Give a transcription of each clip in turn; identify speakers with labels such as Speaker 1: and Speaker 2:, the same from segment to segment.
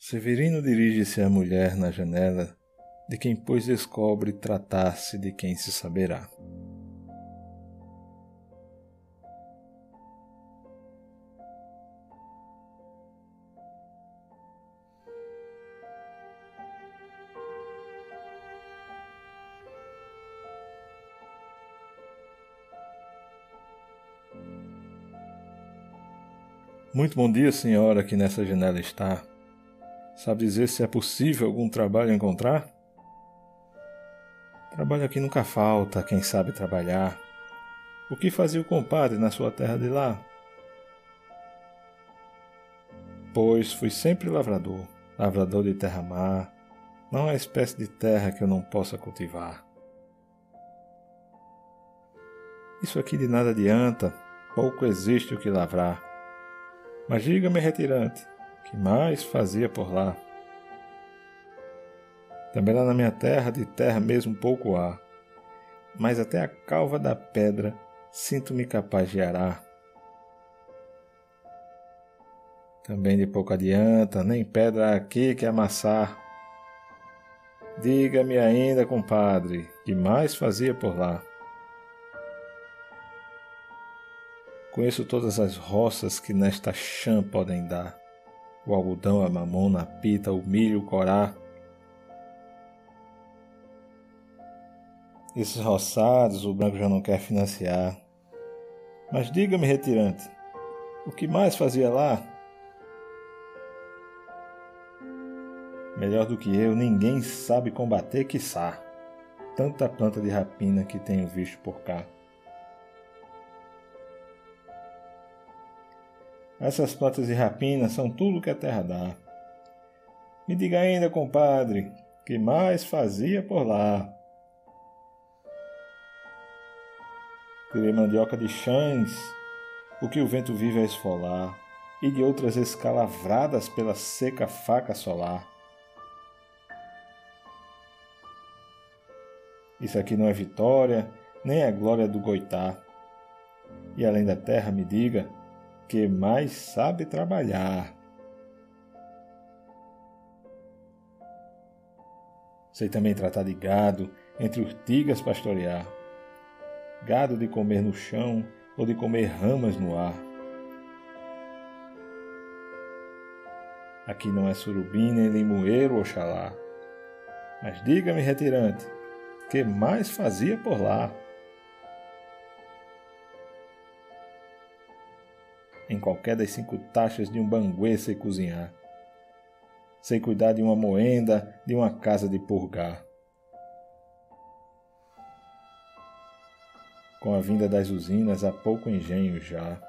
Speaker 1: Severino dirige-se à mulher na janela, de quem pois descobre tratar-se de quem se saberá. Muito bom dia, senhora, que nessa janela está. Sabe dizer se é possível algum trabalho encontrar? Trabalho aqui nunca falta, quem sabe trabalhar. O que fazia o compadre na sua terra de lá? Pois fui sempre lavrador, lavrador de terra-mar. Não há espécie de terra que eu não possa cultivar. Isso aqui de nada adianta, pouco existe o que lavrar. Mas diga-me, retirante, que mais fazia por lá? Também lá na minha terra, de terra mesmo pouco há, mas até a calva da pedra sinto-me capaz de arar. Também de pouco adianta, nem pedra aqui que amassar. Diga-me ainda, compadre, que mais fazia por lá? Conheço todas as roças que nesta chã podem dar: o algodão, a mamona, a pita, o milho, o corá. Esses roçados o branco já não quer financiar. Mas diga-me, retirante, o que mais fazia lá? Melhor do que eu, ninguém sabe combater, quiçá. Tanta planta de rapina que tenho visto por cá. Essas plantas de rapina são tudo que a terra dá. Me diga ainda, compadre, que mais fazia por lá? Tirei mandioca de chães, o que o vento vive a esfolar, e de outras escalavradas pela seca faca solar. Isso aqui não é vitória, nem é glória do Goitá. E além da terra, me diga, que mais sabe trabalhar. Sei também tratar de gado, entre urtigas pastorear. Gado de comer no chão ou de comer ramas no ar. Aqui não é surubim nem limoeiro, oxalá. Mas diga-me, retirante, que mais fazia por lá? Em qualquer das cinco taxas de um banguê sei cozinhar. Sei cuidar de uma moenda, de uma casa de purgar. Com a vinda das usinas há pouco engenho já.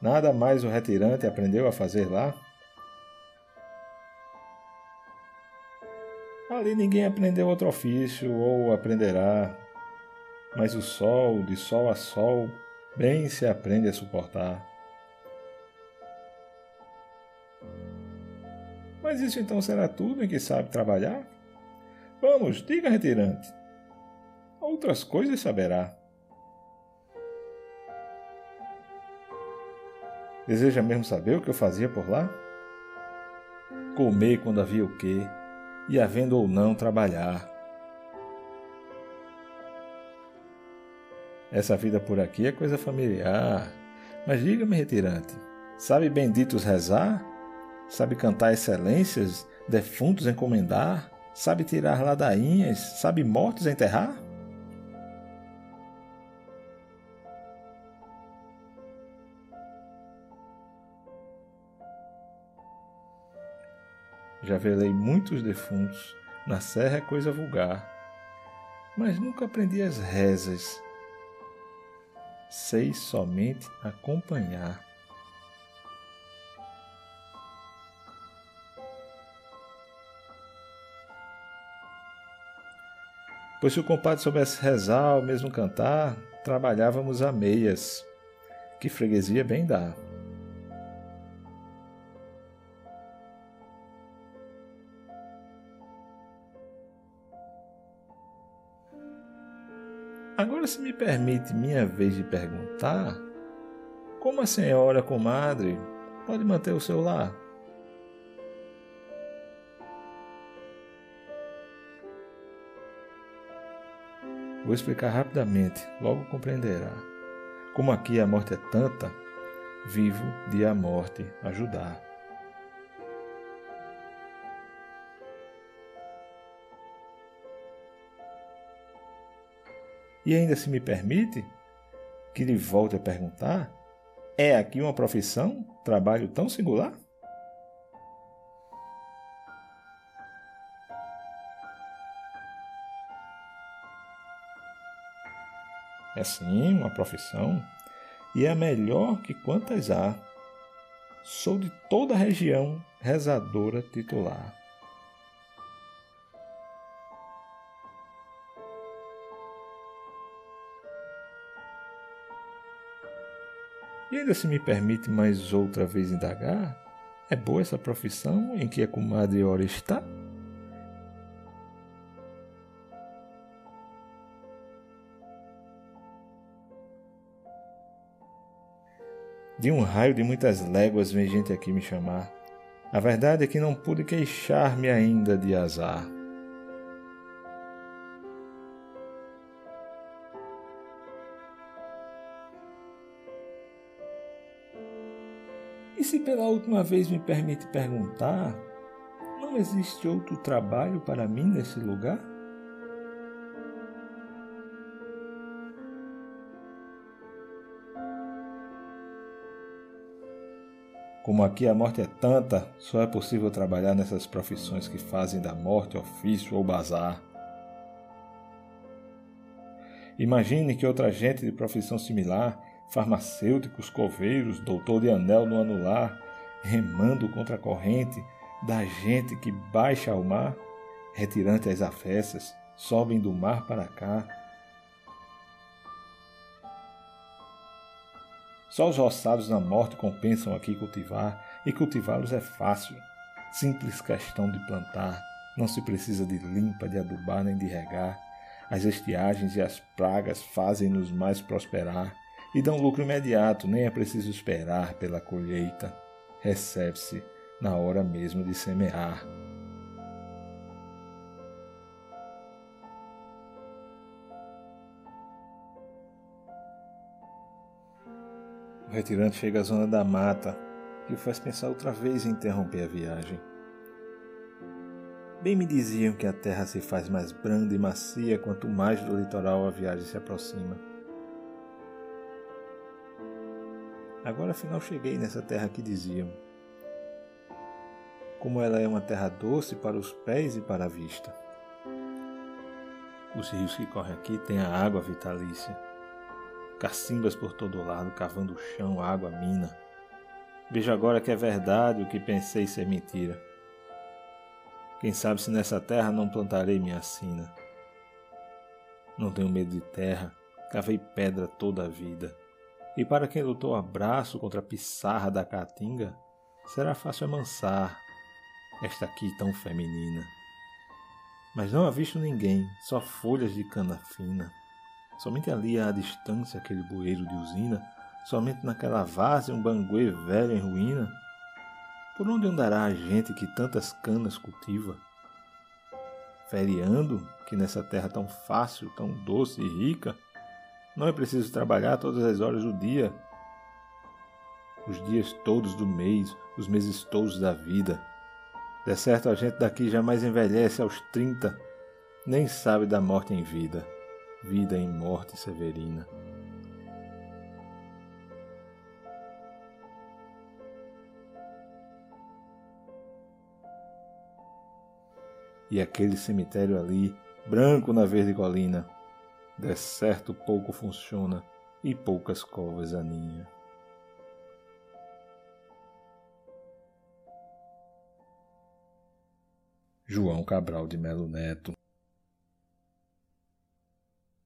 Speaker 1: Nada mais o retirante aprendeu a fazer lá? Ali ninguém aprendeu outro ofício ou aprenderá, mas o sol, de sol a sol, bem se aprende a suportar. Mas isso então será tudo em que sabe trabalhar? Vamos, diga, retirante. Outras coisas saberá. Deseja mesmo saber o que eu fazia por lá? Comer quando havia o quê, e havendo ou não trabalhar. Essa vida por aqui é coisa familiar. Mas diga-me, retirante, sabe benditos rezar? Sabe cantar excelências, defuntos encomendar, sabe tirar ladainhas, sabe mortos enterrar? Já velei muitos defuntos, na serra é coisa vulgar, mas nunca aprendi as rezas. Sei somente acompanhar. Pois se o compadre soubesse rezar ou mesmo cantar, trabalhávamos a meias, que freguesia bem dá. Agora, se me permite minha vez de perguntar, como a senhora, comadre, pode manter o seu lar? Vou explicar rapidamente, logo compreenderá. Como aqui a morte é tanta, vivo de a morte ajudar. E ainda se me permite que lhe volte a perguntar: é aqui uma profissão, trabalho tão singular? É sim uma profissão, e é melhor que quantas há. Sou de toda a região rezadora titular. E ainda se me permite mais outra vez indagar, é boa essa profissão em que a comadre ora está? De um raio de muitas léguas vem gente aqui me chamar. A verdade é que não pude queixar-me ainda de azar. E se pela última vez me permite perguntar, não existe outro trabalho para mim nesse lugar? Como aqui a morte é tanta, só é possível trabalhar nessas profissões que fazem da morte ofício ou bazar. Imagine que outra gente de profissão similar farmacêuticos, coveiros, doutor de anel no anular, remando contra a corrente da gente que baixa ao mar, retirante as afessas, sobem do mar para cá. Só os roçados na morte compensam aqui cultivar, e cultivá-los é fácil. Simples questão de plantar, não se precisa de limpa, de adubar nem de regar. As estiagens e as pragas fazem-nos mais prosperar e dão lucro imediato, nem é preciso esperar pela colheita. Recebe-se na hora mesmo de semear. O retirante chega à zona da mata, que o faz pensar outra vez em interromper a viagem. Bem me diziam que a terra se faz mais branda e macia quanto mais do litoral a viagem se aproxima. Agora afinal cheguei nessa terra que diziam. Como ela é uma terra doce para os pés e para a vista. Os rios que correm aqui têm a água vitalícia. Cacimbas por todo lado, cavando o chão, água, mina. Vejo agora que é verdade o que pensei ser mentira. Quem sabe se nessa terra não plantarei minha sina. Não tenho medo de terra, cavei pedra toda a vida. E para quem lutou a braço contra a pissarra da caatinga, será fácil amansar esta aqui tão feminina. Mas não visto ninguém, só folhas de cana fina. Somente ali à distância aquele bueiro de usina, somente naquela várzea um banguê velho em ruína. Por onde andará a gente que tantas canas cultiva? Feriando, que nessa terra tão fácil, tão doce e rica, não é preciso trabalhar todas as horas do dia, os dias todos do mês, os meses todos da vida. De certo, a gente daqui jamais envelhece aos 30, nem sabe da morte em vida, vida em morte severina. E aquele cemitério ali, branco na verde colina, de certo pouco funciona e poucas covas aninha. João Cabral de Melo Neto